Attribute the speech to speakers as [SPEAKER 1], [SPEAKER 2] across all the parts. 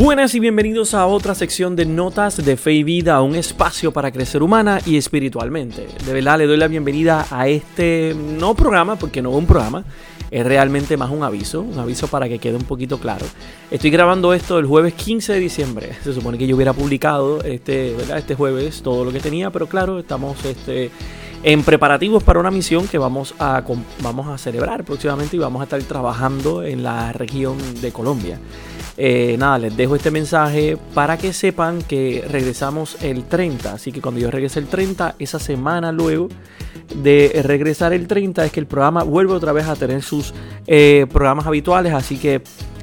[SPEAKER 1] Buenas y bienvenidos a otra sección de Notas de Fe y Vida, un espacio para crecer humana y espiritualmente. De verdad le doy la bienvenida a este no programa, porque no un programa, es realmente más un aviso, un aviso para que quede un poquito claro. Estoy grabando esto el jueves 15 de diciembre. Se supone que yo hubiera publicado este, este jueves todo lo que tenía, pero claro, estamos este, en preparativos para una misión que vamos a, vamos a celebrar próximamente y vamos a estar trabajando en la región de Colombia. Eh, nada, les dejo este mensaje para que sepan que regresamos el 30. Así que cuando yo regrese el 30, esa semana luego de regresar el 30 es que el programa vuelve otra vez a tener sus eh, programas habituales. Así que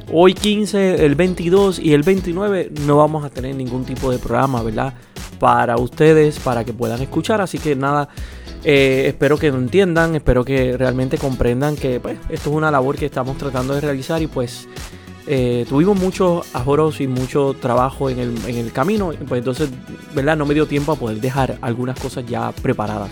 [SPEAKER 1] hoy 15, el 22 y el 29 no vamos a tener ningún tipo de programa, ¿verdad? Para ustedes, para que puedan escuchar. Así que nada. Eh, espero que lo entiendan, espero que realmente comprendan que pues, esto es una labor que estamos tratando de realizar y pues eh, tuvimos muchos ajoros y mucho trabajo en el, en el camino, pues entonces, ¿verdad? No me dio tiempo a poder dejar algunas cosas ya preparadas.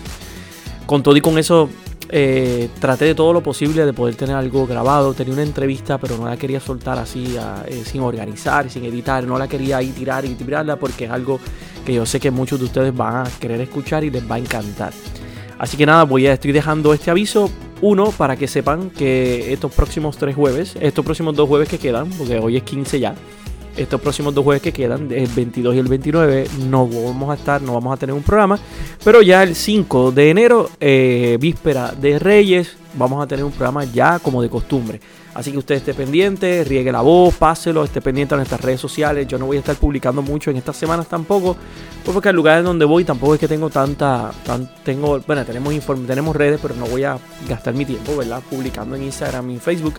[SPEAKER 1] Con todo y con eso, eh, traté de todo lo posible de poder tener algo grabado. Tenía una entrevista, pero no la quería soltar así, eh, sin organizar, sin editar. No la quería ahí tirar y tirarla porque es algo que yo sé que muchos de ustedes van a querer escuchar y les va a encantar. Así que nada, voy a, estoy dejando este aviso uno, para que sepan que estos próximos tres jueves, estos próximos dos jueves que quedan, porque hoy es 15 ya, estos próximos dos jueves que quedan, el 22 y el 29, no vamos a estar, no vamos a tener un programa. Pero ya el 5 de enero, eh, víspera de Reyes, vamos a tener un programa ya como de costumbre. Así que usted esté pendiente, riegue la voz, páselo, esté pendiente a nuestras redes sociales. Yo no voy a estar publicando mucho en estas semanas tampoco, pues porque al lugar en donde voy tampoco es que tengo tanta, tengo, bueno, tenemos tenemos redes, pero no voy a gastar mi tiempo, ¿verdad? Publicando en Instagram y en Facebook,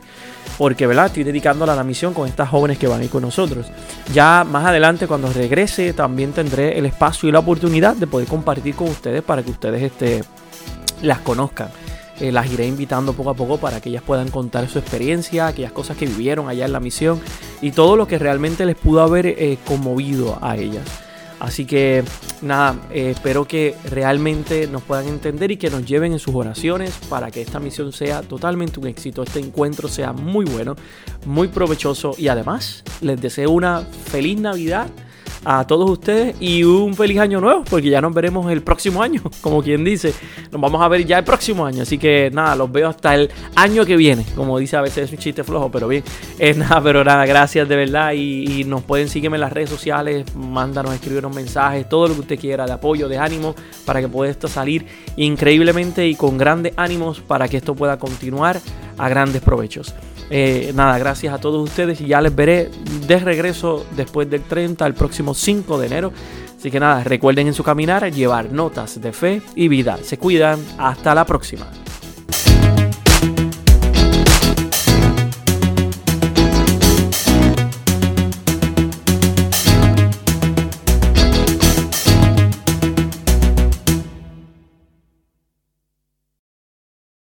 [SPEAKER 1] porque, ¿verdad? Estoy dedicándola a la misión con estas jóvenes que van a ir con nosotros. Ya más adelante, cuando regrese, también tendré el espacio y la oportunidad de poder compartir con ustedes para que ustedes este, las conozcan. Eh, las iré invitando poco a poco para que ellas puedan contar su experiencia, aquellas cosas que vivieron allá en la misión y todo lo que realmente les pudo haber eh, conmovido a ellas. Así que nada, eh, espero que realmente nos puedan entender y que nos lleven en sus oraciones para que esta misión sea totalmente un éxito, este encuentro sea muy bueno, muy provechoso y además les deseo una feliz Navidad a todos ustedes y un feliz año nuevo, porque ya nos veremos el próximo año, como quien dice. Nos vamos a ver ya el próximo año, así que nada, los veo hasta el año que viene, como dice a veces es un chiste flojo, pero bien. Es nada, pero nada, gracias de verdad y, nos pueden seguirme en las redes sociales, mándanos, escribirnos mensajes, todo lo que usted quiera de apoyo, de ánimo, para que pueda esto salir increíblemente y con grandes ánimos para que esto pueda continuar a grandes provechos. Eh, nada, gracias a todos ustedes y ya les veré de regreso después del 30, el próximo 5 de enero. Así que nada, recuerden en su caminar llevar notas de fe y vida. Se cuidan, hasta la próxima.